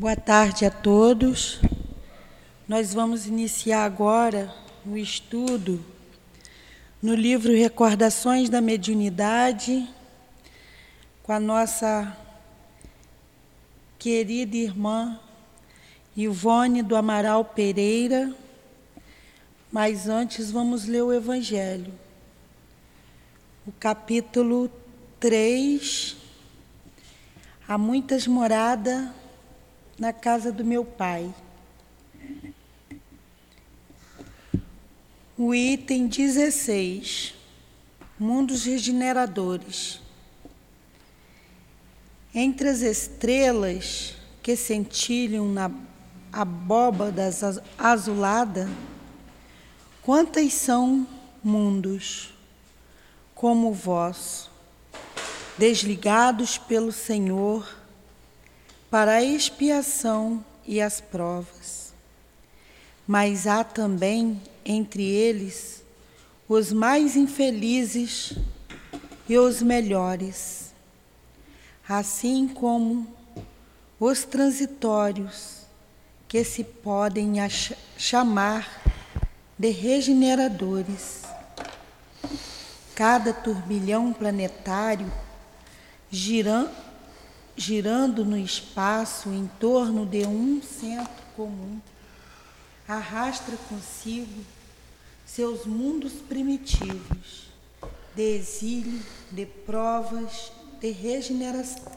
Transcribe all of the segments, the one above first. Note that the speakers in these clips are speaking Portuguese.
Boa tarde a todos. Nós vamos iniciar agora o estudo no livro Recordações da Mediunidade com a nossa querida irmã Ivone do Amaral Pereira. Mas antes vamos ler o Evangelho. O capítulo 3. Há muitas moradas na casa do meu pai. O item 16, Mundos Regeneradores. Entre as estrelas que centilham na abóbada azulada, quantas são mundos como o vosso, desligados pelo Senhor para a expiação e as provas. Mas há também entre eles os mais infelizes e os melhores, assim como os transitórios, que se podem chamar de regeneradores. Cada turbilhão planetário girando girando no espaço em torno de um centro comum, arrasta consigo seus mundos primitivos, de exílio, de provas, de regeneração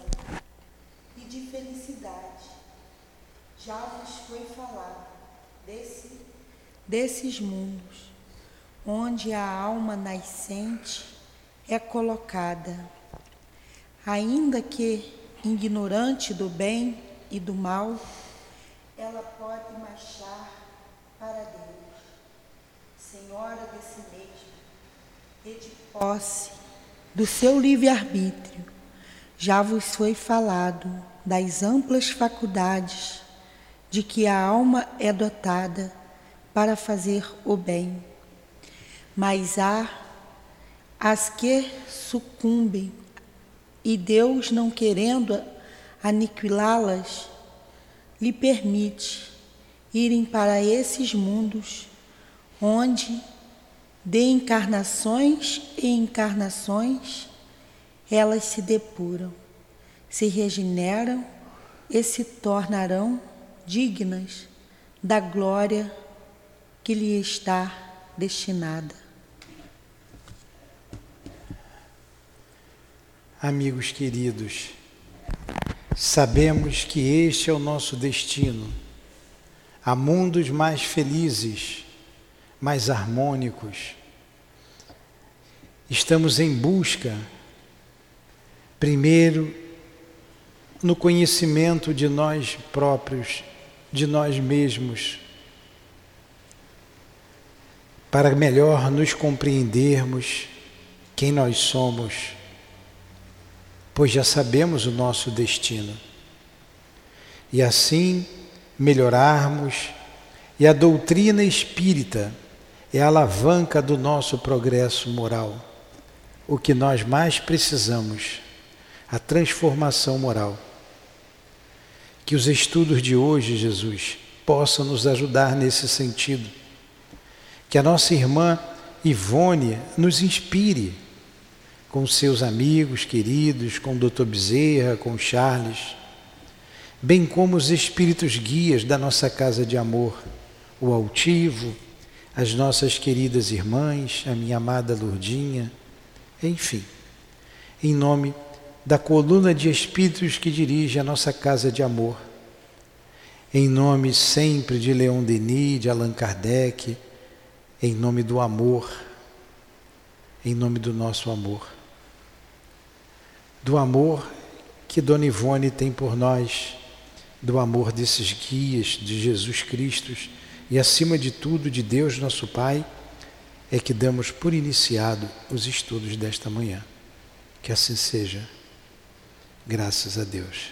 e de felicidade. Já vos foi falado desse, desses mundos, onde a alma nascente é colocada, ainda que ignorante do bem e do mal, ela pode marchar para Deus, senhora de si mesma, e de posse do seu livre-arbítrio. Já vos foi falado das amplas faculdades de que a alma é dotada para fazer o bem. Mas há as que sucumbem e Deus, não querendo aniquilá-las, lhe permite irem para esses mundos onde, de encarnações e encarnações, elas se depuram, se regeneram e se tornarão dignas da glória que lhe está destinada. Amigos queridos, sabemos que este é o nosso destino, a mundos mais felizes, mais harmônicos. Estamos em busca, primeiro, no conhecimento de nós próprios, de nós mesmos, para melhor nos compreendermos quem nós somos pois já sabemos o nosso destino. E assim melhorarmos, e a doutrina espírita é a alavanca do nosso progresso moral. O que nós mais precisamos, a transformação moral. Que os estudos de hoje, Jesus, possam nos ajudar nesse sentido. Que a nossa irmã Ivone nos inspire com seus amigos queridos, com o Dr. Bezerra, com Charles, bem como os espíritos guias da nossa casa de amor, o altivo, as nossas queridas irmãs, a minha amada Lourdinha, enfim, em nome da coluna de espíritos que dirige a nossa casa de amor, em nome sempre de Leon Denis, de Allan Kardec, em nome do amor, em nome do nosso amor do amor que Dona Ivone tem por nós, do amor desses guias de Jesus Cristo e, acima de tudo, de Deus nosso Pai, é que damos por iniciado os estudos desta manhã. Que assim seja. Graças a Deus.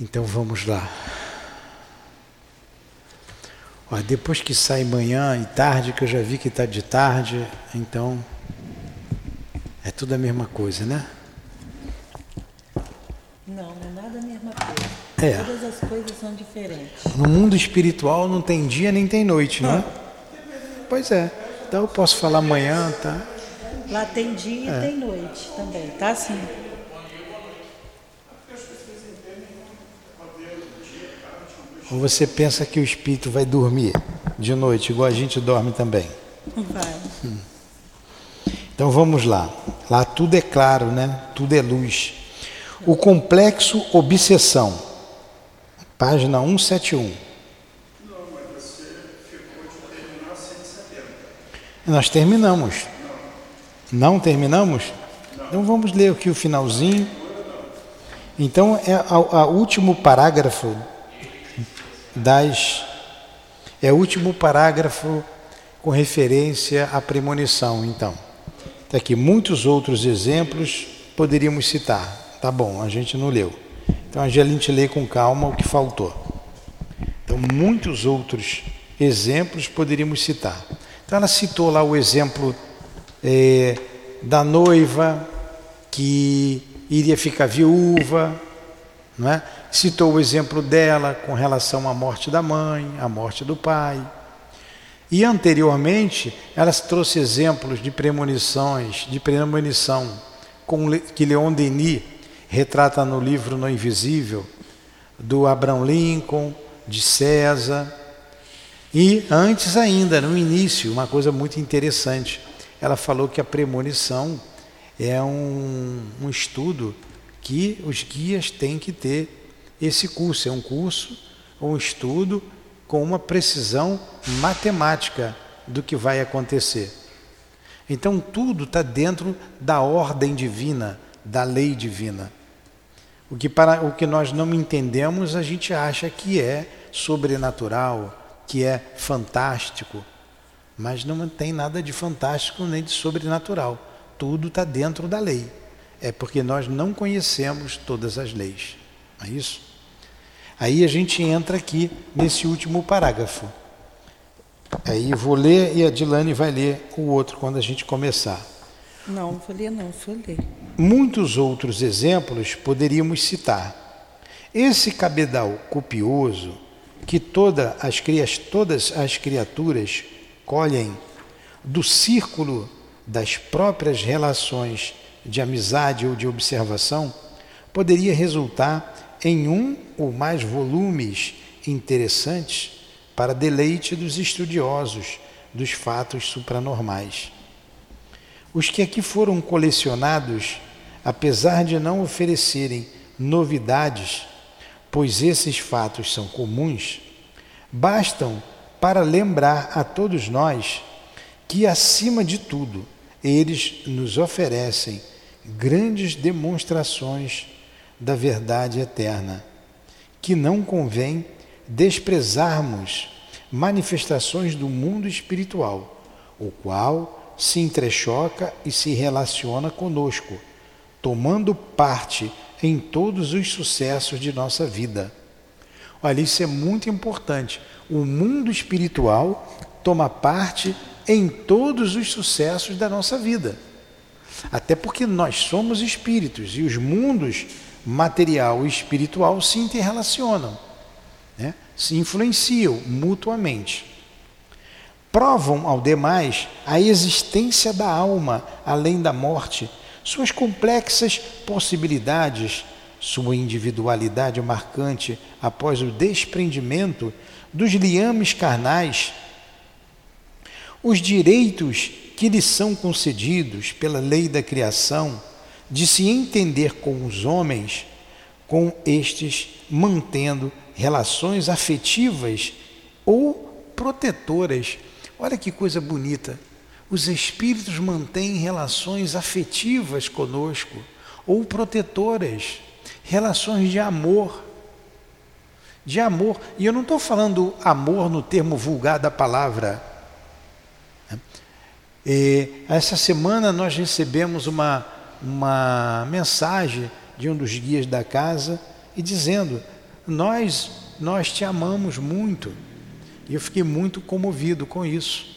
Então vamos lá. Ó, depois que sai manhã e tarde, que eu já vi que está de tarde, então é tudo a mesma coisa, né? Não, não é nada a mesma coisa. É. Todas as coisas são diferentes. No mundo espiritual não tem dia nem tem noite, não é? Pois é. Então eu posso falar amanhã, tá? Lá tem dia e tem noite também, tá assim. Ou você pensa que o espírito vai dormir de noite, igual a gente dorme também? Vai. Então vamos lá. Lá tudo é claro, né? Tudo é luz. O complexo obsessão. Página 171. Nós terminamos. Não terminamos? Então vamos ler aqui o finalzinho. Então é o último parágrafo das é o último parágrafo com referência à premonição, então. Está aqui muitos outros exemplos poderíamos citar. Tá bom, a gente não leu. Então a gente lê com calma o que faltou. Então muitos outros exemplos poderíamos citar. Então ela citou lá o exemplo é, da noiva que iria ficar viúva, não é? Citou o exemplo dela com relação à morte da mãe, à morte do pai. E anteriormente, ela trouxe exemplos de premonições, de premonição, que Leon Denis retrata no livro No Invisível, do Abraham Lincoln, de César. E antes ainda, no início, uma coisa muito interessante, ela falou que a premonição é um, um estudo que os guias têm que ter esse curso. É um curso, um estudo com uma precisão matemática do que vai acontecer. Então tudo está dentro da ordem divina, da lei divina. O que, para, o que nós não entendemos, a gente acha que é sobrenatural, que é fantástico. Mas não tem nada de fantástico nem de sobrenatural. Tudo está dentro da lei. É porque nós não conhecemos todas as leis. Não é isso? Aí a gente entra aqui nesse último parágrafo. Aí vou ler e a Dilane vai ler o outro quando a gente começar. Não, vou ler não, vou ler. Muitos outros exemplos poderíamos citar. Esse cabedal copioso que toda as, todas as criaturas colhem do círculo das próprias relações de amizade ou de observação, poderia resultar em um ou mais volumes interessantes para deleite dos estudiosos dos fatos supranormais. Os que aqui foram colecionados, apesar de não oferecerem novidades, pois esses fatos são comuns, bastam para lembrar a todos nós que, acima de tudo, eles nos oferecem grandes demonstrações da verdade eterna, que não convém desprezarmos manifestações do mundo espiritual, o qual se entrechoca e se relaciona conosco, tomando parte em todos os sucessos de nossa vida. Olha, isso é muito importante. O mundo espiritual toma parte em todos os sucessos da nossa vida. Até porque nós somos espíritos e os mundos material e espiritual se interrelacionam, né? se influenciam mutuamente. Provam ao demais a existência da alma além da morte, suas complexas possibilidades, sua individualidade marcante após o desprendimento dos liames carnais, os direitos que lhe são concedidos pela lei da criação de se entender com os homens, com estes mantendo relações afetivas ou protetoras. Olha que coisa bonita. Os espíritos mantêm relações afetivas conosco ou protetoras, relações de amor. De amor, e eu não estou falando amor no termo vulgar da palavra. E essa semana nós recebemos uma, uma mensagem de um dos guias da casa e dizendo: Nós, nós te amamos muito. E eu fiquei muito comovido com isso.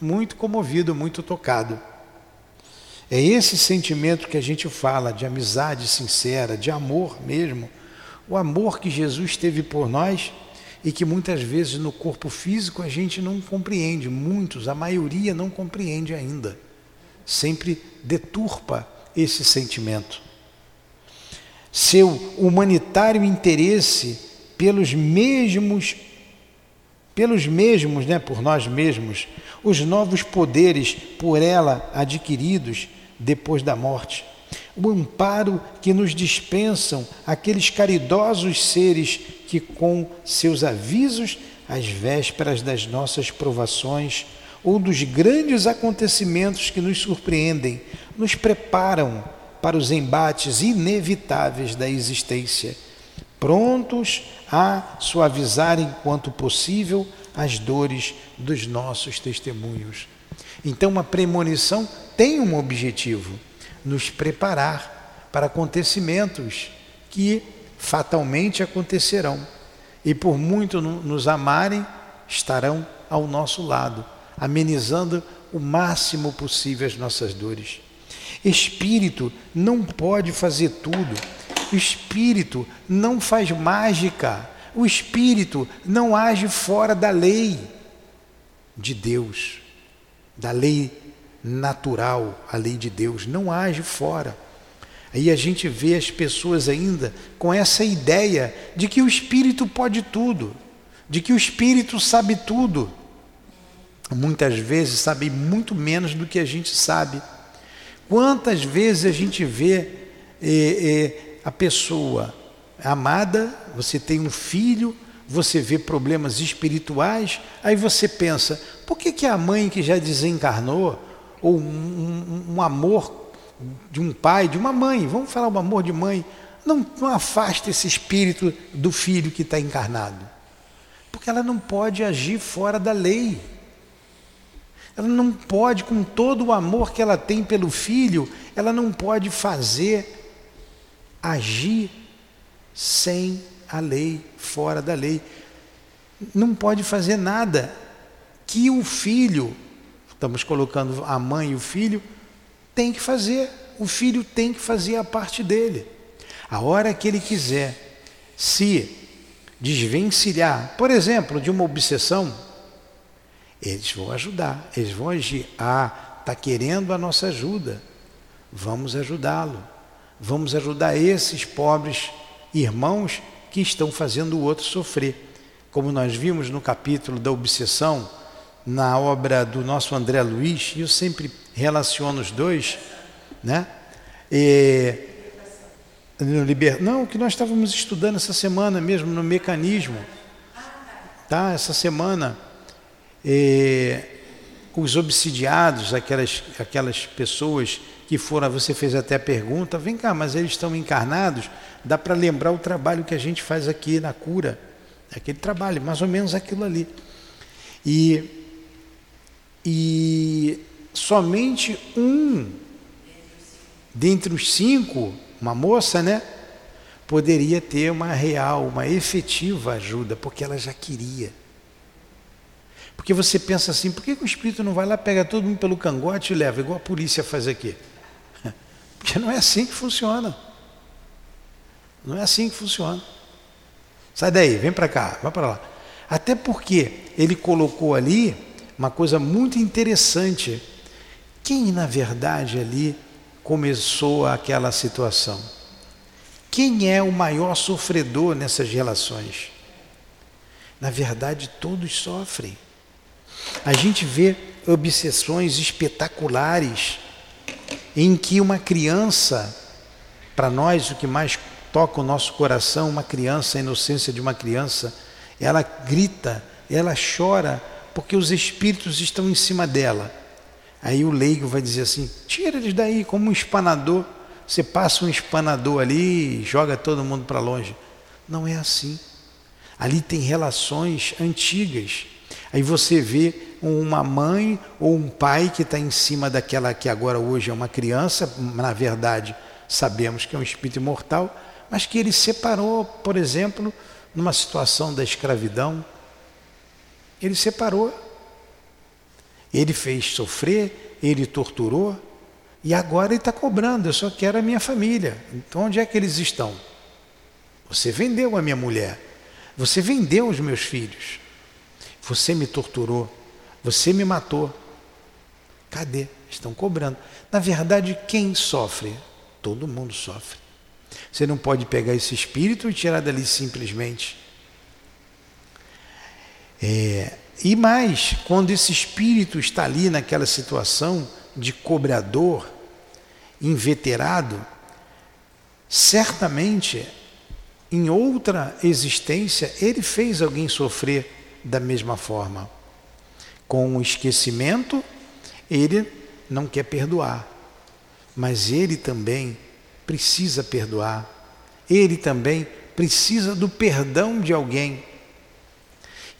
Muito comovido, muito tocado. É esse sentimento que a gente fala de amizade sincera, de amor mesmo. O amor que Jesus teve por nós e que muitas vezes no corpo físico a gente não compreende, muitos, a maioria não compreende ainda. Sempre deturpa esse sentimento. Seu humanitário interesse pelos mesmos pelos mesmos, né, por nós mesmos, os novos poderes por ela adquiridos depois da morte, o amparo que nos dispensam aqueles caridosos seres que, com seus avisos, às vésperas das nossas provações ou dos grandes acontecimentos que nos surpreendem, nos preparam para os embates inevitáveis da existência, prontos a suavizar enquanto possível as dores dos nossos testemunhos. Então, a premonição tem um objetivo: nos preparar para acontecimentos que fatalmente acontecerão. E por muito nos amarem, estarão ao nosso lado, amenizando o máximo possível as nossas dores. Espírito não pode fazer tudo. O espírito não faz mágica. O espírito não age fora da lei de Deus, da lei natural, a lei de Deus, não age fora. Aí a gente vê as pessoas ainda com essa ideia de que o espírito pode tudo, de que o espírito sabe tudo. Muitas vezes sabe muito menos do que a gente sabe. Quantas vezes a gente vê eh, eh, a pessoa amada, você tem um filho, você vê problemas espirituais, aí você pensa, por que, que a mãe que já desencarnou, ou um, um, um amor de um pai, de uma mãe, vamos falar um amor de mãe, não, não afasta esse espírito do filho que está encarnado? Porque ela não pode agir fora da lei. Ela não pode, com todo o amor que ela tem pelo filho, ela não pode fazer, agir sem a lei, fora da lei. Não pode fazer nada que o filho, estamos colocando a mãe e o filho, tem que fazer. O filho tem que fazer a parte dele. A hora que ele quiser se desvencilhar, por exemplo, de uma obsessão, eles vão ajudar, eles vão agir. Ah, está querendo a nossa ajuda, vamos ajudá-lo. Vamos ajudar esses pobres irmãos que estão fazendo o outro sofrer. Como nós vimos no capítulo da obsessão, na obra do nosso André Luiz, e eu sempre relaciono os dois, né? E, no liber... Não, que nós estávamos estudando essa semana mesmo, no mecanismo, tá? Essa semana e os obsidiados, aquelas, aquelas pessoas que foram, você fez até a pergunta, vem cá, mas eles estão encarnados, dá para lembrar o trabalho que a gente faz aqui na cura, aquele trabalho, mais ou menos aquilo ali. E, e somente um dentre os cinco, uma moça, né, poderia ter uma real, uma efetiva ajuda, porque ela já queria. Porque você pensa assim, por que, o espírito não vai lá, pega todo mundo pelo cangote e leva, igual a polícia faz aqui? Porque não é assim que funciona. Não é assim que funciona. Sai daí, vem para cá, vai para lá. Até porque ele colocou ali uma coisa muito interessante. Quem, na verdade, ali começou aquela situação? Quem é o maior sofredor nessas relações? Na verdade, todos sofrem. A gente vê obsessões espetaculares em que uma criança, para nós o que mais toca o nosso coração, uma criança, a inocência de uma criança, ela grita, ela chora porque os espíritos estão em cima dela. Aí o leigo vai dizer assim: tira eles daí, como um espanador. Você passa um espanador ali e joga todo mundo para longe. Não é assim. Ali tem relações antigas Aí você vê uma mãe ou um pai que está em cima daquela que agora hoje é uma criança, na verdade sabemos que é um espírito imortal, mas que ele separou, por exemplo, numa situação da escravidão. Ele separou. Ele fez sofrer, ele torturou, e agora ele está cobrando, eu só quero a minha família. Então onde é que eles estão? Você vendeu a minha mulher, você vendeu os meus filhos, você me torturou, você me matou. Cadê? Estão cobrando. Na verdade, quem sofre? Todo mundo sofre. Você não pode pegar esse espírito e tirar dali simplesmente. É, e mais, quando esse espírito está ali naquela situação de cobrador, inveterado, certamente em outra existência ele fez alguém sofrer da mesma forma. Com o esquecimento, ele não quer perdoar, mas ele também precisa perdoar, ele também precisa do perdão de alguém.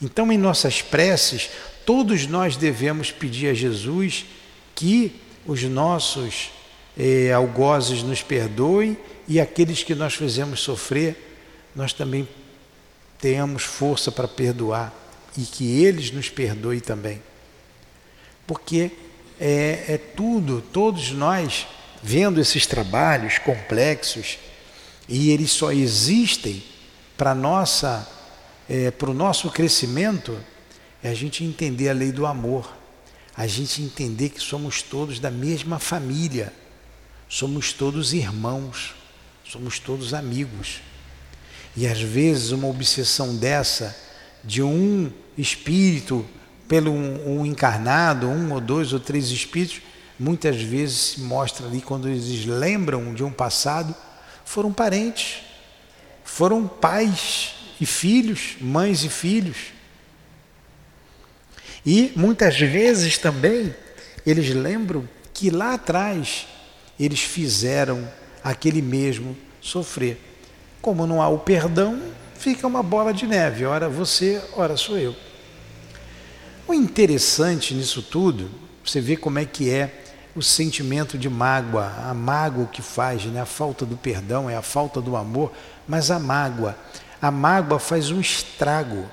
Então, em nossas preces, todos nós devemos pedir a Jesus que os nossos eh, algozes nos perdoem e aqueles que nós fizemos sofrer, nós também tenhamos força para perdoar e que eles nos perdoem também. Porque é, é tudo, todos nós, vendo esses trabalhos complexos, e eles só existem para nossa é, para o nosso crescimento é a gente entender a lei do amor, a gente entender que somos todos da mesma família, somos todos irmãos, somos todos amigos. E às vezes uma obsessão dessa, de um espírito pelo um, um encarnado, um ou dois ou três espíritos, muitas vezes se mostra ali quando eles lembram de um passado, foram parentes, foram pais, e filhos, mães e filhos. E muitas vezes também eles lembram que lá atrás eles fizeram aquele mesmo sofrer. Como não há o perdão, fica uma bola de neve, ora você, ora sou eu. O interessante nisso tudo, você vê como é que é o sentimento de mágoa, a mágoa que faz, né? a falta do perdão, é a falta do amor, mas a mágoa a mágoa faz um estrago,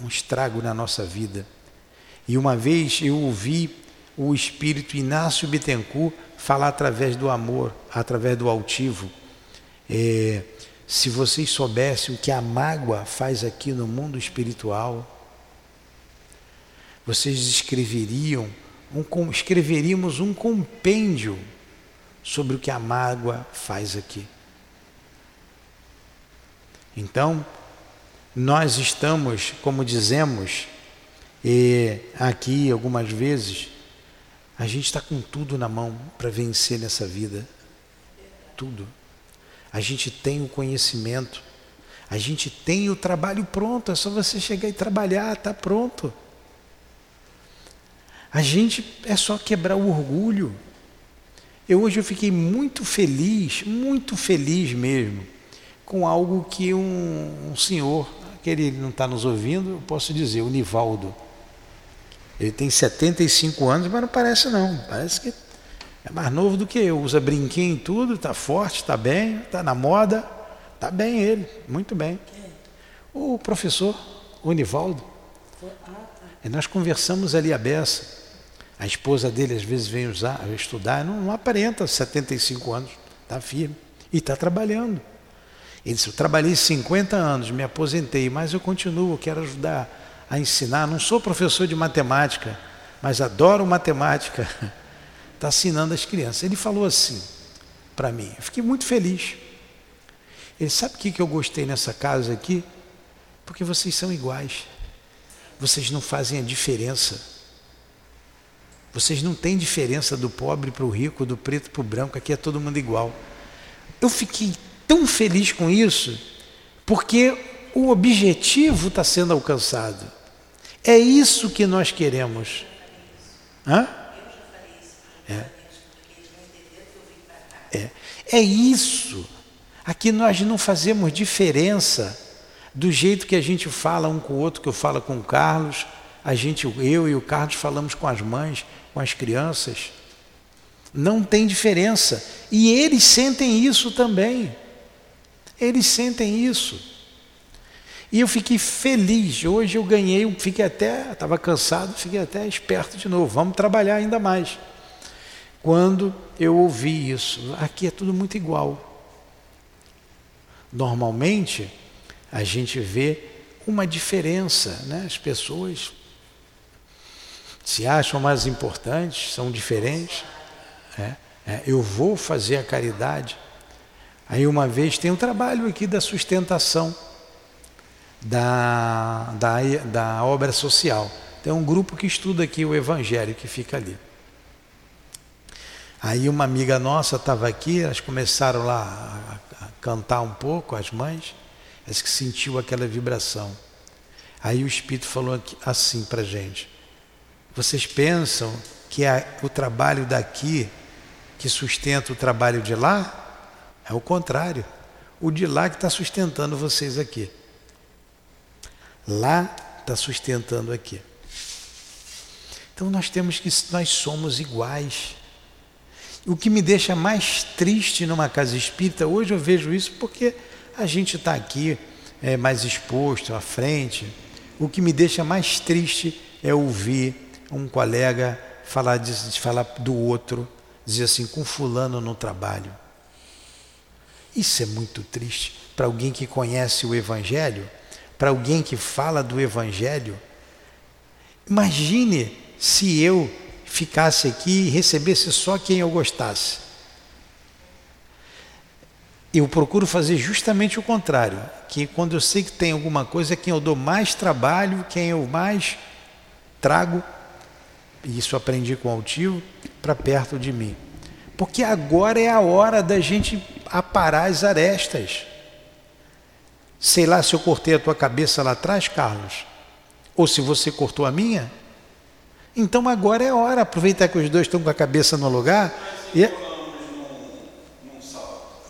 um estrago na nossa vida. E uma vez eu ouvi o espírito Inácio Bittencourt falar através do amor, através do altivo. É, se vocês soubessem o que a mágoa faz aqui no mundo espiritual, vocês escreveriam, um, escreveríamos um compêndio sobre o que a mágoa faz aqui. Então, nós estamos, como dizemos, e aqui algumas vezes, a gente está com tudo na mão para vencer nessa vida. Tudo. A gente tem o conhecimento, a gente tem o trabalho pronto, é só você chegar e trabalhar, está pronto. A gente é só quebrar o orgulho. Eu hoje eu fiquei muito feliz, muito feliz mesmo, com algo que um, um senhor, que não está nos ouvindo, eu posso dizer, o Nivaldo. Ele tem 75 anos, mas não parece não. Parece que é mais novo do que eu. Usa brinquinho e tudo, está forte, está bem, está na moda. Está bem ele, muito bem. O professor, o Nivaldo. E nós conversamos ali a beça. A esposa dele às vezes vem usar, estudar, não, não aparenta 75 anos, está firme e está trabalhando. Ele disse: Eu trabalhei 50 anos, me aposentei, mas eu continuo, quero ajudar a ensinar. Não sou professor de matemática, mas adoro matemática. Está ensinando as crianças. Ele falou assim para mim, eu fiquei muito feliz. Ele sabe o que eu gostei nessa casa aqui? Porque vocês são iguais. Vocês não fazem a diferença. Vocês não têm diferença do pobre para o rico, do preto para o branco. Aqui é todo mundo igual. Eu fiquei tão feliz com isso, porque o objetivo está sendo alcançado. É isso que nós queremos. Hã? É. É. é isso. Aqui nós não fazemos diferença do jeito que a gente fala um com o outro, que eu falo com o Carlos, a gente, eu e o Carlos falamos com as mães, com as crianças. Não tem diferença. E eles sentem isso também. Eles sentem isso. E eu fiquei feliz. Hoje eu ganhei, fiquei até, estava cansado, fiquei até esperto de novo. Vamos trabalhar ainda mais. Quando eu ouvi isso, aqui é tudo muito igual. Normalmente, a gente vê uma diferença, né? As pessoas se acham mais importantes, são diferentes. É, é, eu vou fazer a caridade. Aí uma vez tem um trabalho aqui da sustentação da, da, da obra social. Tem um grupo que estuda aqui o Evangelho que fica ali. Aí uma amiga nossa estava aqui, elas começaram lá a, cantar um pouco, as mães, elas que sentiu aquela vibração. Aí o Espírito falou assim para a gente: vocês pensam que é o trabalho daqui que sustenta o trabalho de lá? É o contrário. O de lá que está sustentando vocês aqui. Lá está sustentando aqui. Então nós temos que nós somos iguais. O que me deixa mais triste numa casa espírita, hoje eu vejo isso porque a gente está aqui é, mais exposto à frente. O que me deixa mais triste é ouvir um colega falar, de, falar do outro, dizer assim, com fulano no trabalho. Isso é muito triste para alguém que conhece o Evangelho, para alguém que fala do Evangelho. Imagine se eu ficasse aqui e recebesse só quem eu gostasse. Eu procuro fazer justamente o contrário, que quando eu sei que tem alguma coisa, é quem eu dou mais trabalho, quem eu mais trago, e isso aprendi com o Altio, para perto de mim. Porque agora é a hora da gente aparar as arestas. Sei lá se eu cortei a tua cabeça lá atrás, Carlos, ou se você cortou a minha, então agora é hora, aproveitar que os dois estão com a cabeça no lugar. E...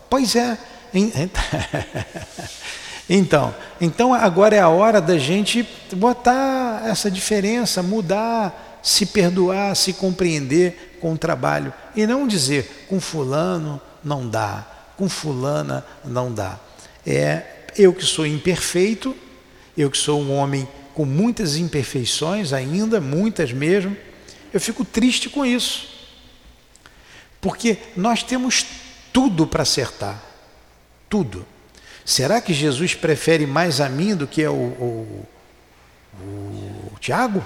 Pois é. Então, então agora é a hora da gente botar essa diferença, mudar, se perdoar, se compreender com o trabalho e não dizer com fulano não dá, com fulana não dá. É eu que sou imperfeito, eu que sou um homem com muitas imperfeições ainda, muitas mesmo, eu fico triste com isso. Porque nós temos tudo para acertar. Tudo. Será que Jesus prefere mais a mim do que o, o, Tiago?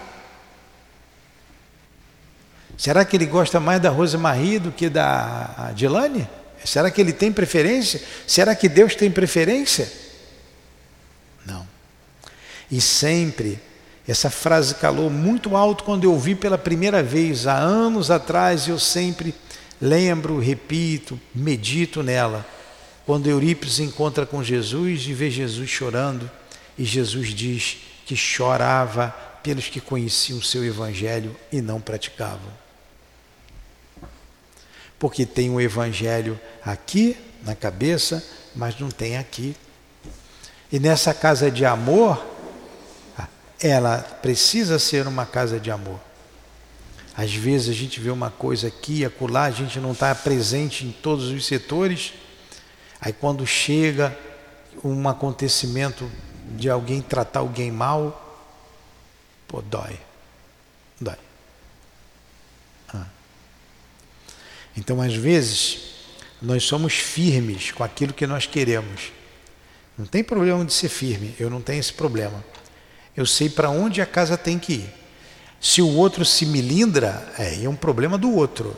Será que ele gosta mais da Rosemarie do que da Adilane? Será que ele tem preferência? Será que Deus tem preferência? E sempre, essa frase calou muito alto quando eu ouvi pela primeira vez, há anos atrás, eu sempre lembro, repito, medito nela. Quando Eurípides encontra com Jesus e vê Jesus chorando, e Jesus diz que chorava pelos que conheciam o seu evangelho e não praticavam. Porque tem o evangelho aqui na cabeça, mas não tem aqui. E nessa casa de amor, ela precisa ser uma casa de amor. Às vezes a gente vê uma coisa aqui, acolá, a gente não está presente em todos os setores. Aí quando chega um acontecimento de alguém tratar alguém mal, pô, dói. Dói. Ah. Então, às vezes, nós somos firmes com aquilo que nós queremos. Não tem problema de ser firme, eu não tenho esse problema. Eu sei para onde a casa tem que ir. Se o outro se milindra, é, é um problema do outro.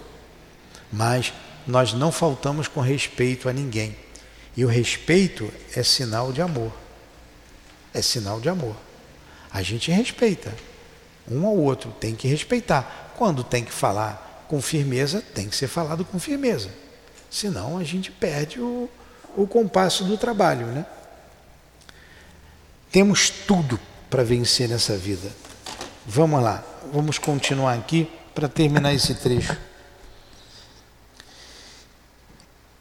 Mas nós não faltamos com respeito a ninguém. E o respeito é sinal de amor. É sinal de amor. A gente respeita. Um ao outro tem que respeitar. Quando tem que falar com firmeza, tem que ser falado com firmeza. Senão a gente perde o, o compasso do trabalho. Né? Temos tudo para vencer nessa vida. Vamos lá, vamos continuar aqui para terminar esse trecho.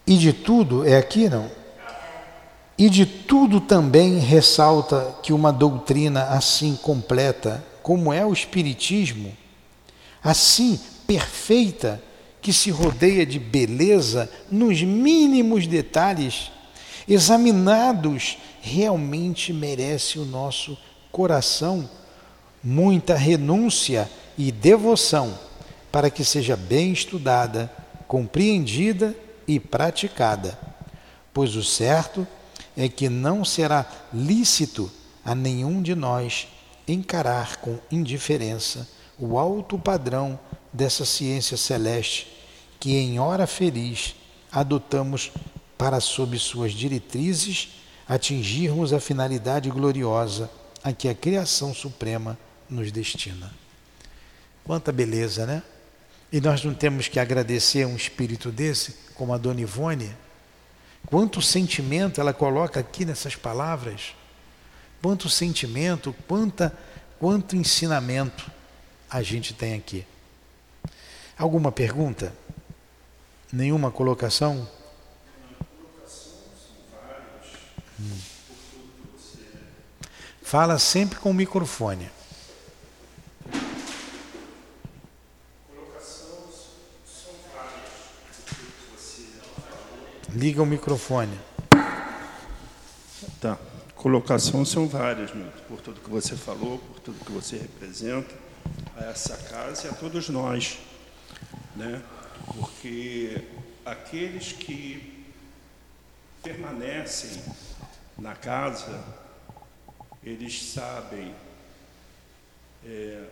E de tudo, é aqui não? E de tudo também ressalta que uma doutrina assim completa, como é o Espiritismo, assim perfeita, que se rodeia de beleza nos mínimos detalhes, examinados realmente merece o nosso coração muita renúncia e devoção para que seja bem estudada, compreendida e praticada. Pois o certo é que não será lícito a nenhum de nós encarar com indiferença o alto padrão dessa ciência celeste que, em hora feliz, adotamos para, sob suas diretrizes, atingirmos a finalidade gloriosa a que a criação suprema nos destina. Quanta beleza, né? E nós não temos que agradecer a um espírito desse, como a Dona Ivone? Quanto sentimento ela coloca aqui nessas palavras? Quanto sentimento, quanta, quanto ensinamento a gente tem aqui. Alguma pergunta? Nenhuma colocação? Hum. Fala sempre com o microfone. Liga o microfone. Tá. Colocações são várias, Milton, por tudo que você falou, por tudo que você representa a essa casa e a todos nós, né? Porque aqueles que permanecem na casa, eles sabem é,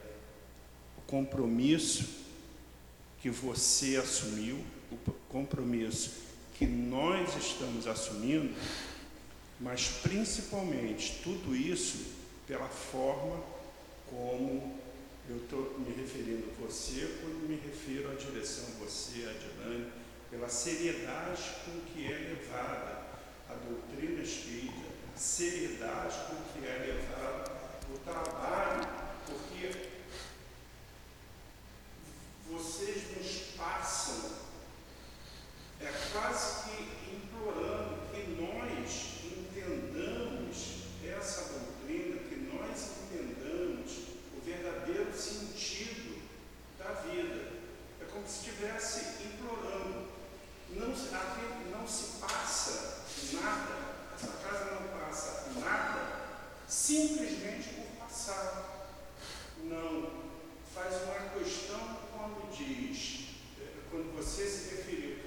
o compromisso que você assumiu, o compromisso que nós estamos assumindo, mas principalmente tudo isso pela forma como eu estou me referindo a você, quando me refiro à direção você, a Dilane, pela seriedade com que é levada a doutrina espírita, seriedade com que é levado o trabalho, porque vocês nos passam é quase que implorando que nós entendamos essa doutrina, que nós entendamos o verdadeiro sentido da vida. É como se estivesse implorando. Não, aqui não se passa nada, essa casa não passa nada simplesmente por passar. Não. Faz uma questão quando diz, eh, quando você se referiu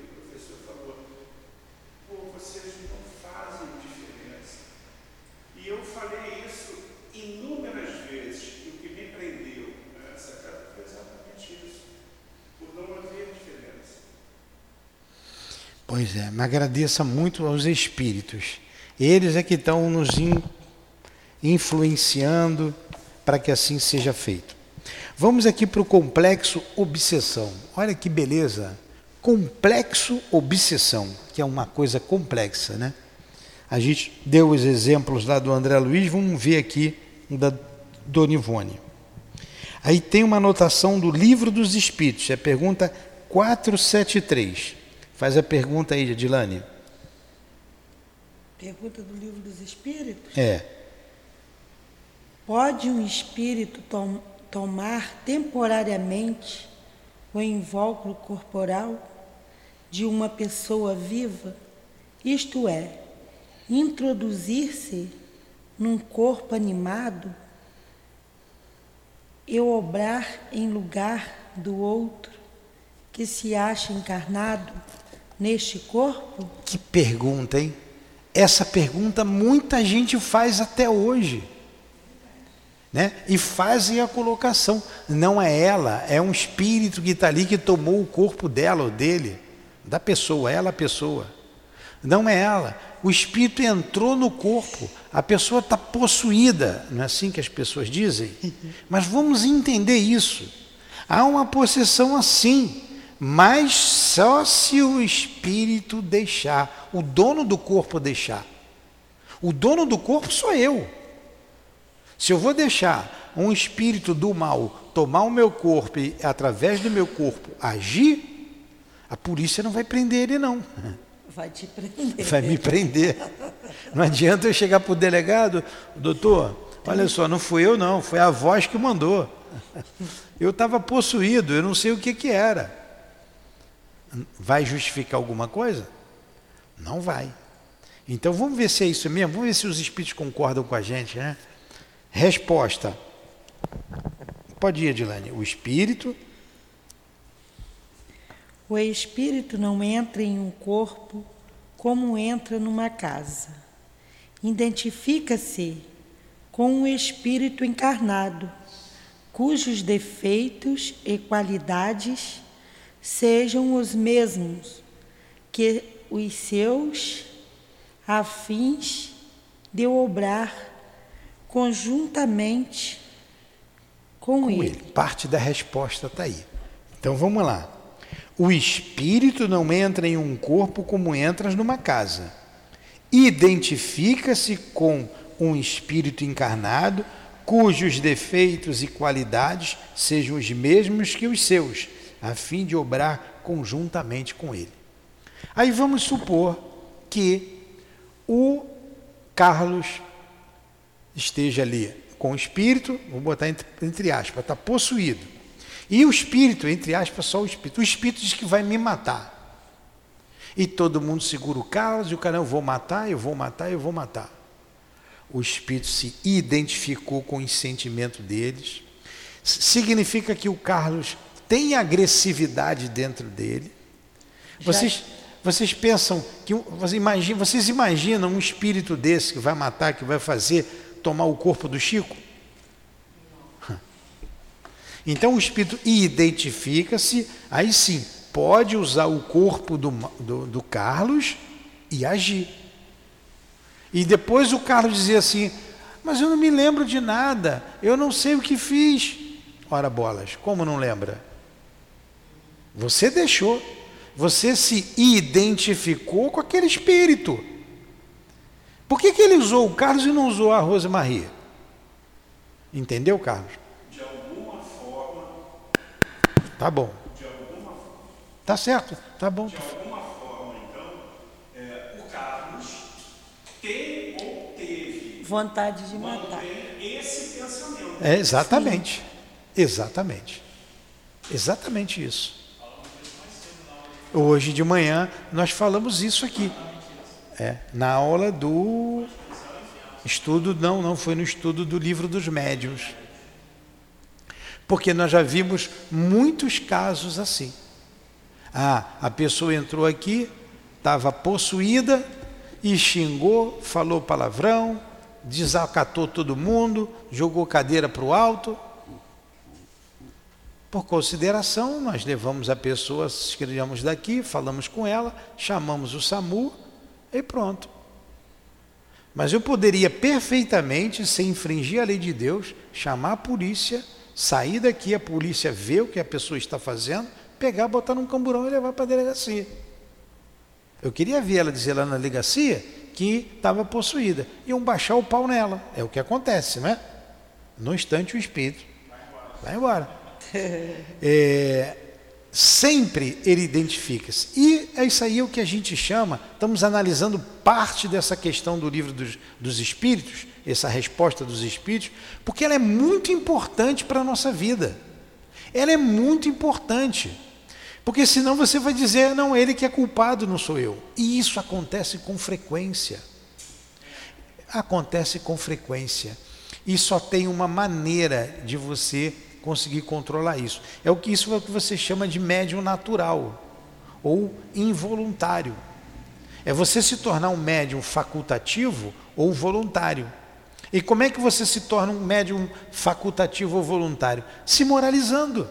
vocês não fazem diferença. E eu falei isso inúmeras vezes, e o que me prendeu nessa casa foi exatamente isso, por não haver diferença. Pois é, me agradeça muito aos espíritos. Eles é que estão nos influenciando para que assim seja feito. Vamos aqui para o complexo obsessão. Olha que beleza! complexo obsessão, que é uma coisa complexa, né? A gente deu os exemplos lá do André Luiz, vamos ver aqui da Dona Ivone. Aí tem uma anotação do Livro dos Espíritos, é a pergunta 473. Faz a pergunta aí, Adilane. Pergunta do Livro dos Espíritos? É. Pode um espírito tom tomar temporariamente o invólucro corporal de uma pessoa viva, isto é, introduzir-se num corpo animado e obrar em lugar do outro que se acha encarnado neste corpo? Que pergunta, hein? Essa pergunta muita gente faz até hoje. Né? E fazem a colocação. Não é ela, é um espírito que está ali que tomou o corpo dela ou dele da pessoa, ela a pessoa. Não é ela. O espírito entrou no corpo, a pessoa está possuída, não é assim que as pessoas dizem? Mas vamos entender isso. Há uma possessão assim, mas só se o espírito deixar, o dono do corpo deixar. O dono do corpo sou eu. Se eu vou deixar um espírito do mal tomar o meu corpo e, através do meu corpo, agir, a polícia não vai prender ele, não. Vai te prender. Vai me prender. Não adianta eu chegar para o delegado, doutor, olha só, não fui eu não, foi a voz que mandou. Eu estava possuído, eu não sei o que, que era. Vai justificar alguma coisa? Não vai. Então vamos ver se é isso mesmo, vamos ver se os espíritos concordam com a gente, né? Resposta. Pode ir, Adilane. O espírito. O espírito não entra em um corpo como entra numa casa. Identifica-se com um espírito encarnado, cujos defeitos e qualidades sejam os mesmos que os seus, a fins de obrar conjuntamente com, com ele. ele. Parte da resposta está aí. Então vamos lá. O espírito não entra em um corpo como entras numa casa. Identifica-se com um espírito encarnado cujos defeitos e qualidades sejam os mesmos que os seus, a fim de obrar conjuntamente com ele. Aí vamos supor que o Carlos esteja ali com o espírito, vou botar entre, entre aspas, está possuído. E o espírito, entre aspas, só o espírito. O espírito diz que vai me matar. E todo mundo segura o Carlos e o cara, eu vou matar, eu vou matar, eu vou matar. O espírito se identificou com o sentimento deles. Significa que o Carlos tem agressividade dentro dele. Vocês, vocês pensam que vocês imaginam, vocês imaginam um espírito desse que vai matar, que vai fazer tomar o corpo do Chico? Então o espírito identifica-se, aí sim, pode usar o corpo do, do, do, Carlos e agir. E depois o Carlos dizia assim: Mas eu não me lembro de nada, eu não sei o que fiz. Ora, bolas, como não lembra? Você deixou. Você se identificou com aquele espírito. Por que, que ele usou o Carlos e não usou a Rosa Maria? Entendeu, Carlos? De alguma forma. Tá bom. De alguma forma. Tá certo, tá bom. De alguma forma, então, é, o Carlos tem ou teve vontade de matar. Esse pensamento. É exatamente. Sim. Exatamente. Exatamente isso. Hoje de manhã nós falamos isso aqui. É, na aula do estudo, não, não foi no estudo do livro dos médiuns. Porque nós já vimos muitos casos assim. Ah, a pessoa entrou aqui, estava possuída e xingou, falou palavrão, desacatou todo mundo, jogou cadeira para o alto. Por consideração, nós levamos a pessoa, escrevemos daqui, falamos com ela, chamamos o SAMU e pronto. Mas eu poderia perfeitamente, sem infringir a lei de Deus, chamar a polícia, sair daqui, a polícia ver o que a pessoa está fazendo, pegar, botar num camburão e levar para a delegacia. Eu queria ver ela dizer lá na delegacia que estava possuída. Iam baixar o pau nela. É o que acontece, né? No instante o espírito vai embora. É, sempre ele identifica-se. E é isso aí o que a gente chama, estamos analisando parte dessa questão do livro dos, dos Espíritos, essa resposta dos Espíritos, porque ela é muito importante para a nossa vida. Ela é muito importante. Porque senão você vai dizer, não, ele que é culpado, não sou eu. E isso acontece com frequência. Acontece com frequência. E só tem uma maneira de você conseguir controlar isso. É o que isso é o que você chama de médium natural ou involuntário. É você se tornar um médium facultativo ou voluntário. E como é que você se torna um médium facultativo ou voluntário? Se moralizando.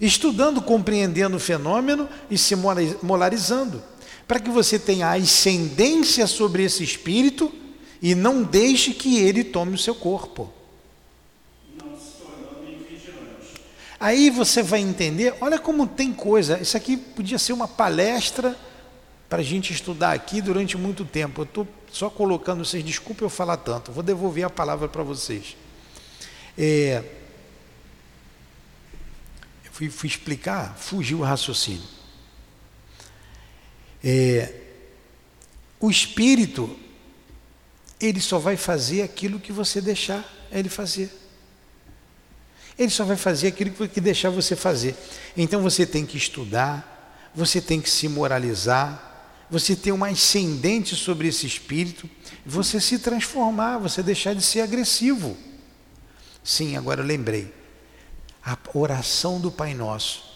Estudando, compreendendo o fenômeno e se moralizando. Para que você tenha ascendência sobre esse espírito e não deixe que ele tome o seu corpo. Aí você vai entender, olha como tem coisa. Isso aqui podia ser uma palestra para a gente estudar aqui durante muito tempo. Eu estou só colocando, vocês desculpem eu falar tanto, vou devolver a palavra para vocês. É, eu fui, fui, explicar, fugiu o raciocínio. É, o espírito, ele só vai fazer aquilo que você deixar ele fazer. Ele só vai fazer aquilo que deixar você fazer. Então você tem que estudar, você tem que se moralizar, você ter um ascendente sobre esse espírito, você se transformar, você deixar de ser agressivo. Sim, agora eu lembrei. A oração do Pai Nosso.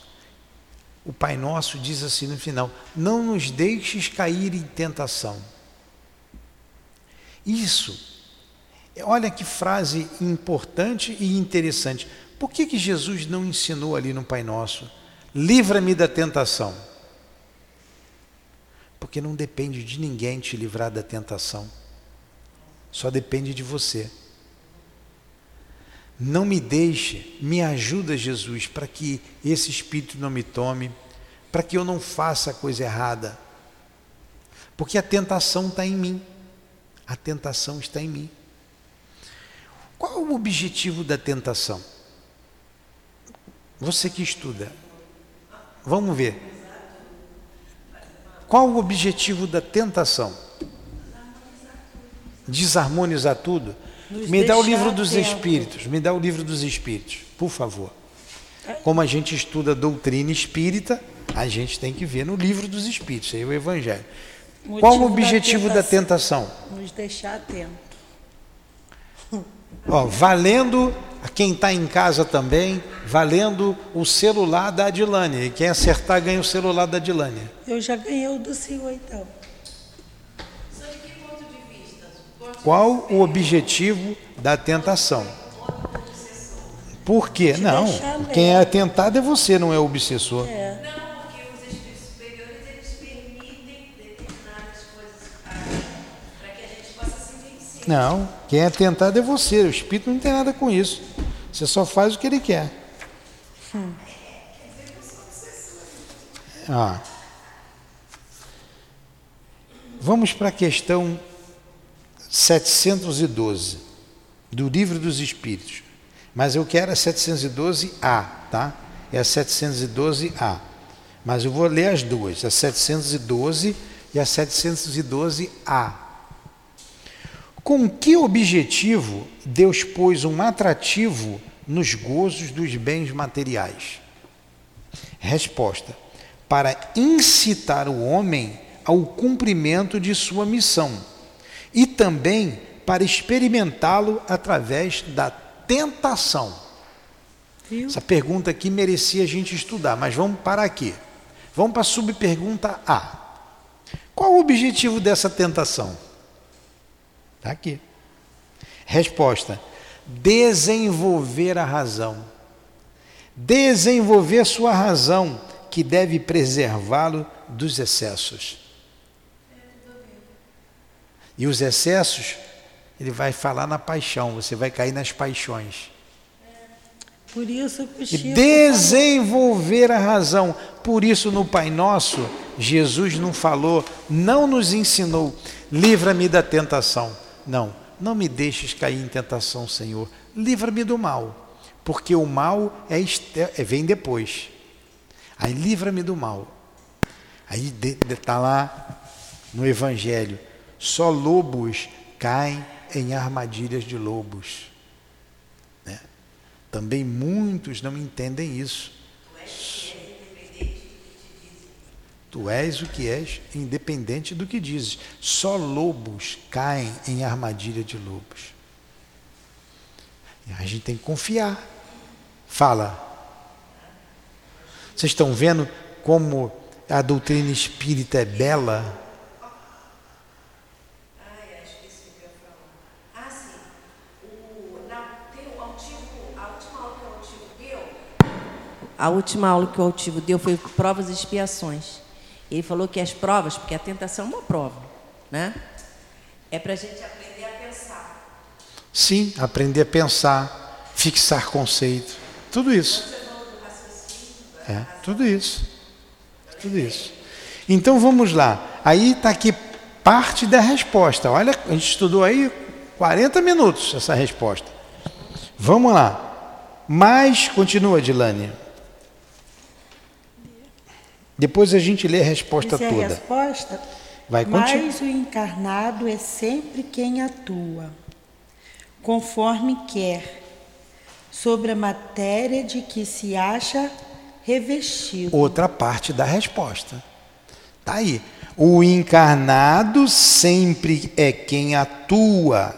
O Pai Nosso diz assim no final: Não nos deixes cair em tentação. Isso, olha que frase importante e interessante. Por que, que Jesus não ensinou ali no Pai Nosso? Livra-me da tentação. Porque não depende de ninguém te livrar da tentação. Só depende de você. Não me deixe, me ajuda, Jesus, para que esse espírito não me tome, para que eu não faça a coisa errada. Porque a tentação está em mim. A tentação está em mim. Qual o objetivo da tentação? Você que estuda. Vamos ver. Qual o objetivo da tentação? Desarmonizar tudo? Nos me dá o livro dos tempo. Espíritos, me dá o livro dos Espíritos, por favor. Como a gente estuda doutrina espírita, a gente tem que ver no livro dos Espíritos, aí o Evangelho. Motivo Qual o objetivo da tentação? da tentação? Nos deixar atento. Ó, valendo a quem está em casa também, valendo o celular da Adilane. E quem acertar ganha o celular da Adilane. Eu já ganhei o do senhor então. Qual o objetivo da tentação? Por quê? Não. Quem é tentado é você, não é o obsessor. É. Não, quem é tentado é você. O espírito não tem nada com isso. Você só faz o que ele quer. Hum. Ah. Vamos para a questão 712 do Livro dos Espíritos. Mas eu quero a 712A, tá? É a 712A. Mas eu vou ler as duas, a 712 e a 712A. Com que objetivo Deus pôs um atrativo nos gozos dos bens materiais? Resposta: para incitar o homem ao cumprimento de sua missão e também para experimentá-lo através da tentação. Viu? Essa pergunta aqui merecia a gente estudar, mas vamos parar aqui. Vamos para a subpergunta A. Qual o objetivo dessa tentação? Está aqui. Resposta: desenvolver a razão. Desenvolver sua razão, que deve preservá-lo dos excessos. E os excessos, ele vai falar na paixão, você vai cair nas paixões. Por isso Chico desenvolver a razão. Por isso no Pai Nosso, Jesus não falou, não nos ensinou, livra-me da tentação. Não, não me deixes cair em tentação, Senhor. Livra-me do mal, porque o mal é, é vem depois. Aí livra-me do mal. Aí está lá no Evangelho, só lobos caem em armadilhas de lobos. Né? Também muitos não entendem isso. Tu és o que és, independente do que dizes. Só lobos caem em armadilha de lobos. E a gente tem que confiar. Fala. Vocês estão vendo como a doutrina espírita é bela? a última aula que o Altivo deu foi provas e expiações. Ele falou que as provas, porque a tentação é uma prova, né? É para a gente aprender a pensar. Sim, aprender a pensar, fixar conceito, tudo isso. É, tudo isso. Tudo isso. Então vamos lá. Aí está aqui parte da resposta. Olha, a gente estudou aí 40 minutos essa resposta. Vamos lá. Mas, continua, Dilane. Depois a gente lê a resposta Essa toda. É a resposta? Vai continuar. Mas o encarnado é sempre quem atua, conforme quer, sobre a matéria de que se acha revestido. Outra parte da resposta. Tá aí. O encarnado sempre é quem atua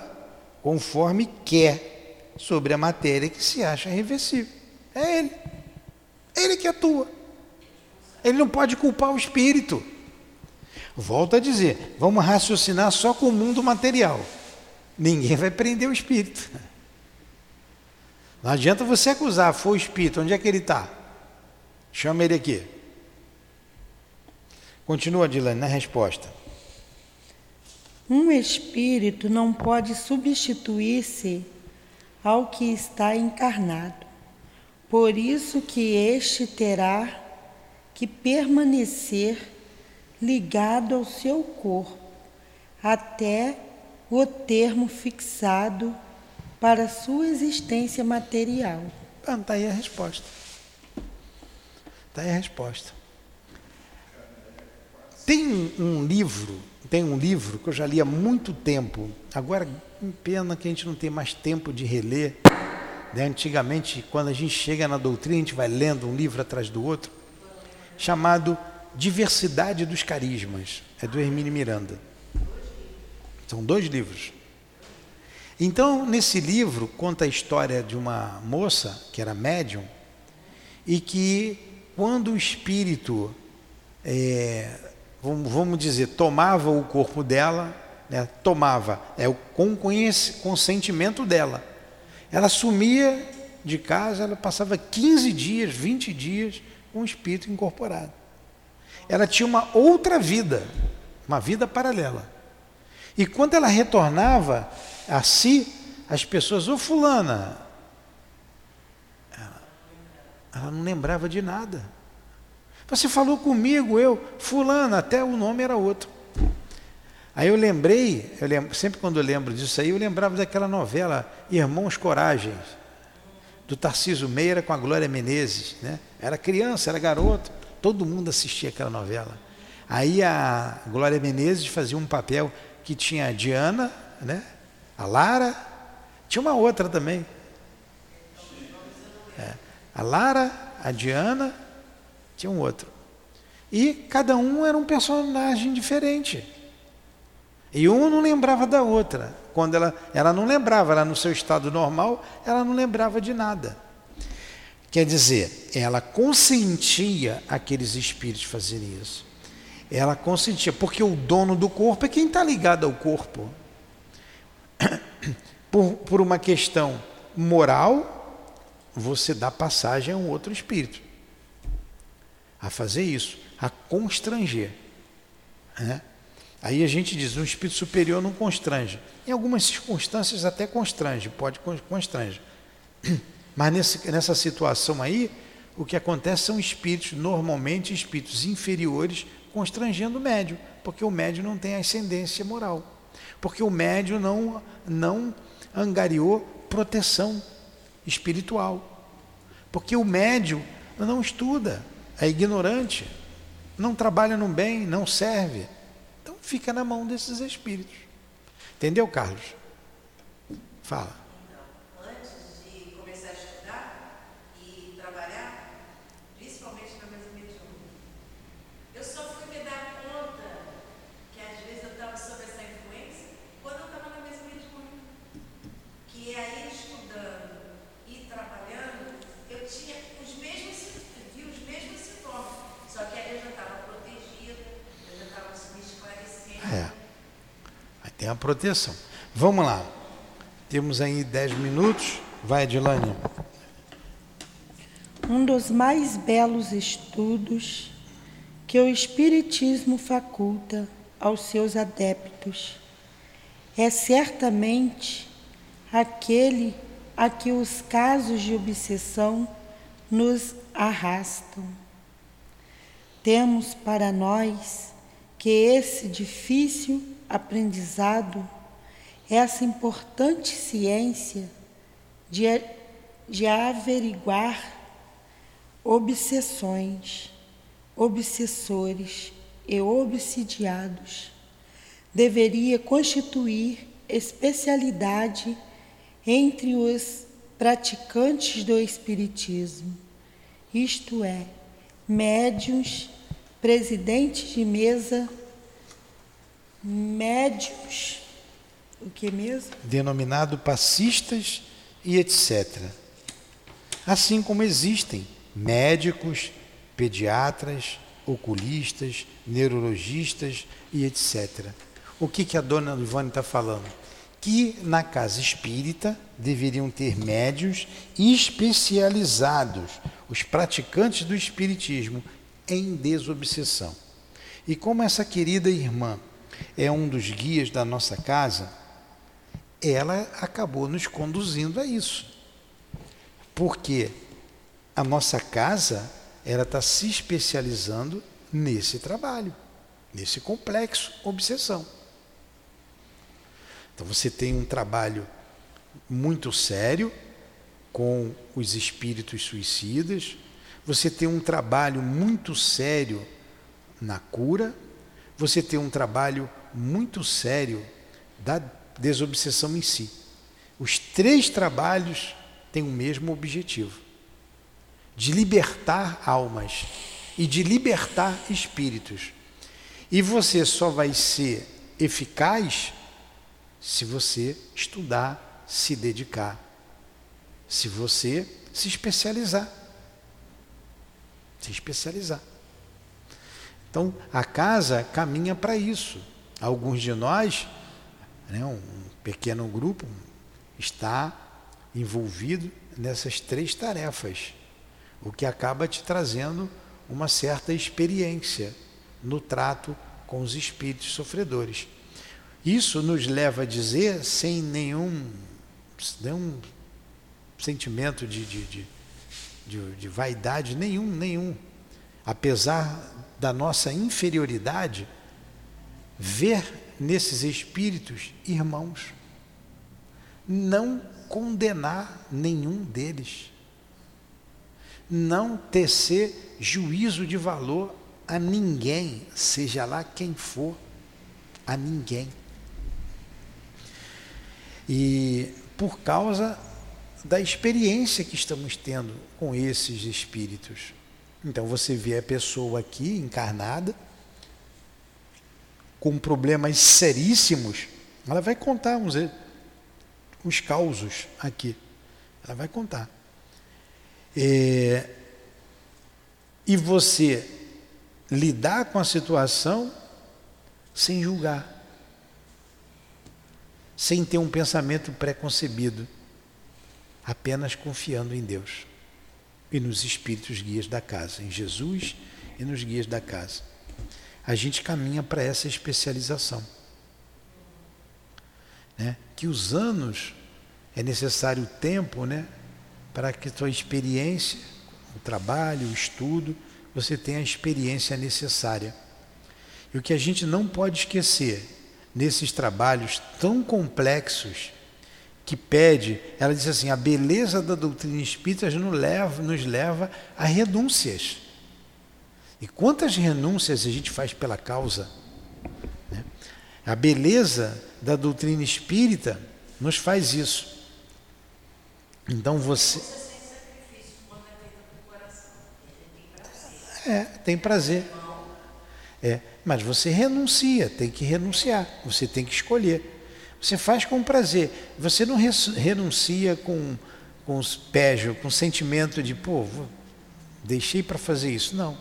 conforme quer sobre a matéria que se acha reversível. É ele. É ele que atua. Ele não pode culpar o espírito. Volto a dizer, vamos raciocinar só com o mundo material. Ninguém vai prender o espírito. Não adianta você acusar, foi o espírito, onde é que ele está? Chama ele aqui. Continua, Dilane, na resposta. Um espírito não pode substituir-se ao que está encarnado. Por isso que este terá que permanecer ligado ao seu corpo até o termo fixado para sua existência material. Está aí a resposta. Está aí a resposta. Tem um livro, tem um livro que eu já li há muito tempo. Agora, pena que a gente não tem mais tempo de reler. Né? Antigamente, quando a gente chega na doutrina, a gente vai lendo um livro atrás do outro, chamado Diversidade dos Carismas. É do Hermínio Miranda. São dois livros. Então, nesse livro, conta a história de uma moça que era médium e que, quando o espírito é, vamos dizer, tomava o corpo dela, né, tomava, é o com consentimento dela. Ela sumia de casa, ela passava 15 dias, 20 dias com o espírito incorporado. Ela tinha uma outra vida, uma vida paralela. E quando ela retornava a si, as pessoas, ô oh, fulana, ela, ela não lembrava de nada. Você falou comigo, eu, fulano, até o nome era outro. Aí eu lembrei, eu lembro, sempre quando eu lembro disso aí, eu lembrava daquela novela Irmãos Coragens, do Tarciso Meira com a Glória Menezes. Né? Era criança, era garoto, todo mundo assistia aquela novela. Aí a Glória Menezes fazia um papel que tinha a Diana, né? a Lara, tinha uma outra também. É, a Lara, a Diana tinha um outro. E cada um era um personagem diferente. E um não lembrava da outra. Quando ela, ela não lembrava, ela no seu estado normal, ela não lembrava de nada. Quer dizer, ela consentia aqueles espíritos fazerem isso. Ela consentia, porque o dono do corpo é quem está ligado ao corpo. Por, por uma questão moral, você dá passagem a um outro espírito a fazer isso, a constranger. Né? Aí a gente diz, um espírito superior não constrange. Em algumas circunstâncias até constrange, pode constrange. Mas nesse, nessa situação aí, o que acontece são espíritos, normalmente espíritos inferiores, constrangendo o médio, porque o médio não tem ascendência moral. Porque o médio não, não angariou proteção espiritual. Porque o médio não estuda é ignorante, não trabalha no bem, não serve. Fica na mão desses espíritos. Entendeu, Carlos? Fala. A proteção. Vamos lá. Temos aí dez minutos. Vai, Edilânia. Um dos mais belos estudos que o Espiritismo faculta aos seus adeptos é certamente aquele a que os casos de obsessão nos arrastam. Temos para nós que esse difícil aprendizado, essa importante ciência de, de averiguar obsessões, obsessores e obsidiados, deveria constituir especialidade entre os praticantes do Espiritismo, isto é, médiuns, presidentes de mesa médios, o que mesmo? Denominado passistas e etc. Assim como existem médicos, pediatras, oculistas, neurologistas e etc. O que, que a dona Ivone está falando? Que na casa espírita deveriam ter médios especializados, os praticantes do espiritismo, em desobsessão. E como essa querida irmã é um dos guias da nossa casa, ela acabou nos conduzindo a isso. Porque a nossa casa ela está se especializando nesse trabalho, nesse complexo obsessão. Então você tem um trabalho muito sério com os espíritos suicidas, você tem um trabalho muito sério na cura, você tem um trabalho muito sério da desobsessão em si. Os três trabalhos têm o mesmo objetivo: de libertar almas e de libertar espíritos. E você só vai ser eficaz se você estudar, se dedicar, se você se especializar. Se especializar. Então, a casa caminha para isso. Alguns de nós, né, um pequeno grupo, está envolvido nessas três tarefas, o que acaba te trazendo uma certa experiência no trato com os espíritos sofredores. Isso nos leva a dizer, sem nenhum, nenhum sentimento de, de, de, de, de vaidade, nenhum, nenhum, apesar da nossa inferioridade, ver nesses espíritos irmãos, não condenar nenhum deles, não tecer juízo de valor a ninguém, seja lá quem for, a ninguém. E por causa da experiência que estamos tendo com esses espíritos. Então você vê a pessoa aqui encarnada, com problemas seríssimos, ela vai contar uns, uns causos aqui. Ela vai contar. É, e você lidar com a situação sem julgar, sem ter um pensamento preconcebido, apenas confiando em Deus e nos espíritos guias da casa, em Jesus e nos guias da casa. A gente caminha para essa especialização. Né? Que os anos é necessário tempo, né? Para que a tua experiência, o trabalho, o estudo, você tenha a experiência necessária. E o que a gente não pode esquecer nesses trabalhos tão complexos que pede, ela diz assim: a beleza da doutrina espírita nos leva, nos leva a renúncias. E quantas renúncias a gente faz pela causa? Né? A beleza da doutrina espírita nos faz isso. Então você. É, tem prazer. É, mas você renuncia, tem que renunciar, você tem que escolher. Você faz com prazer. Você não renuncia com, com os com o sentimento de, pô, deixei para fazer isso. Não.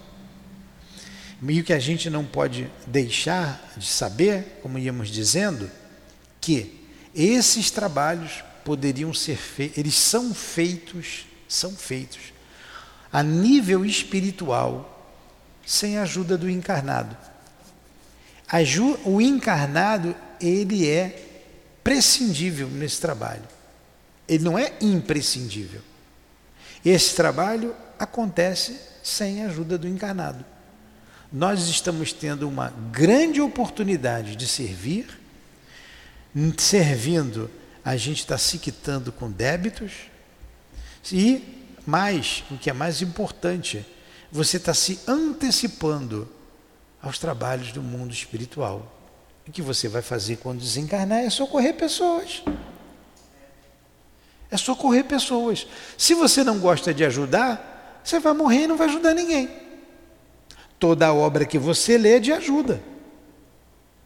E o que a gente não pode deixar de saber, como íamos dizendo, que esses trabalhos poderiam ser feitos, eles são feitos, são feitos a nível espiritual, sem a ajuda do encarnado. O encarnado, ele é prescindível nesse trabalho. Ele não é imprescindível. Esse trabalho acontece sem a ajuda do encarnado. Nós estamos tendo uma grande oportunidade de servir, servindo, a gente está se quitando com débitos, e mais, o que é mais importante, você está se antecipando aos trabalhos do mundo espiritual. O que você vai fazer quando desencarnar é socorrer pessoas. É socorrer pessoas. Se você não gosta de ajudar, você vai morrer e não vai ajudar ninguém. Toda obra que você lê é de ajuda.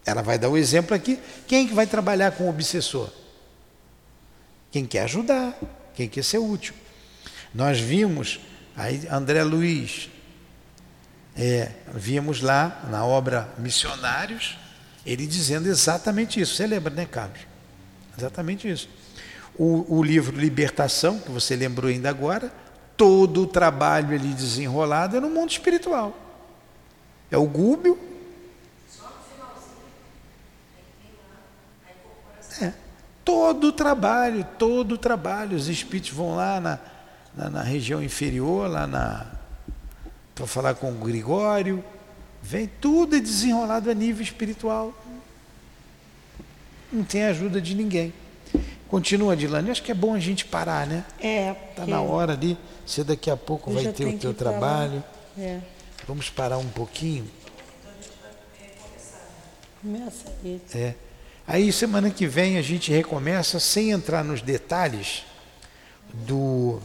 Ela vai dar o exemplo aqui. Quem é que vai trabalhar com o obsessor? Quem quer ajudar, quem quer ser útil. Nós vimos, aí André Luiz, é, vimos lá na obra Missionários, ele dizendo exatamente isso. Você lembra, né, Carlos? Exatamente isso. O, o livro Libertação, que você lembrou ainda agora, todo o trabalho ali desenrolado é no mundo espiritual. É o Gúbio. É. Todo o trabalho, todo o trabalho. Os espíritos vão lá na, na, na região inferior, lá na. para falar com o Gregório. Vem tudo é desenrolado a nível espiritual. Não tem ajuda de ninguém. Continua, Dilane. Acho que é bom a gente parar, né? É. Está na hora ali. Você daqui a pouco vai ter o teu trabalho. É. Vamos parar um pouquinho. Começa aí. É. Aí semana que vem a gente recomeça sem entrar nos detalhes do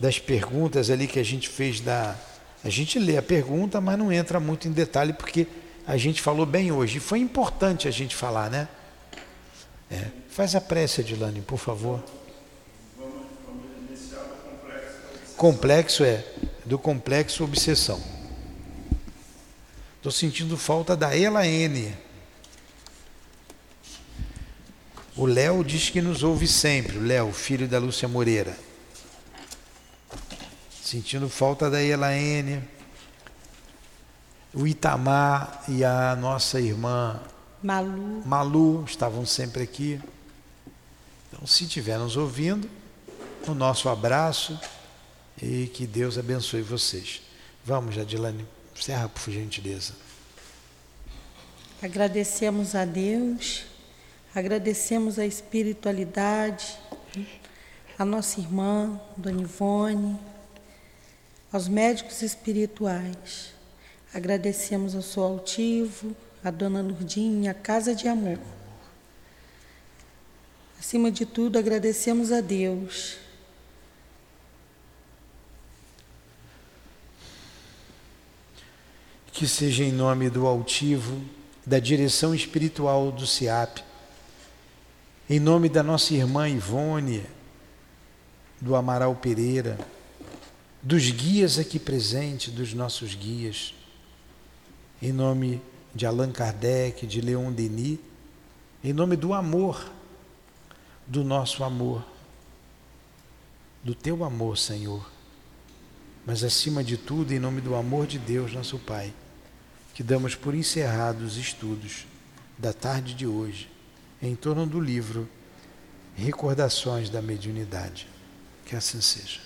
das perguntas ali que a gente fez da a gente lê a pergunta, mas não entra muito em detalhe porque a gente falou bem hoje. E foi importante a gente falar, né? É. Faz a prece, Adilane, por favor. Complexo é do complexo obsessão. Estou sentindo falta da Elaine. O Léo diz que nos ouve sempre, o Léo, filho da Lúcia Moreira. Sentindo falta da Elaine. O Itamar e a nossa irmã Malu. Malu estavam sempre aqui. Então, se estiver nos ouvindo, o nosso abraço e que Deus abençoe vocês. Vamos, Jadilane, encerra por gentileza. Agradecemos a Deus, agradecemos a espiritualidade, a nossa irmã, Dona Ivone, aos médicos espirituais. Agradecemos ao Sol Altivo, a Dona Lurdinha, a Casa de Amor. Acima de tudo, agradecemos a Deus que seja em nome do altivo, da direção espiritual do CIAP, em nome da nossa irmã Ivone, do Amaral Pereira, dos guias aqui presentes, dos nossos guias, em nome de Allan Kardec, de Leon Denis, em nome do amor, do nosso amor, do teu amor, Senhor, mas acima de tudo, em nome do amor de Deus, nosso Pai que damos por encerrados os estudos da tarde de hoje em torno do livro Recordações da Mediunidade. Que assim seja.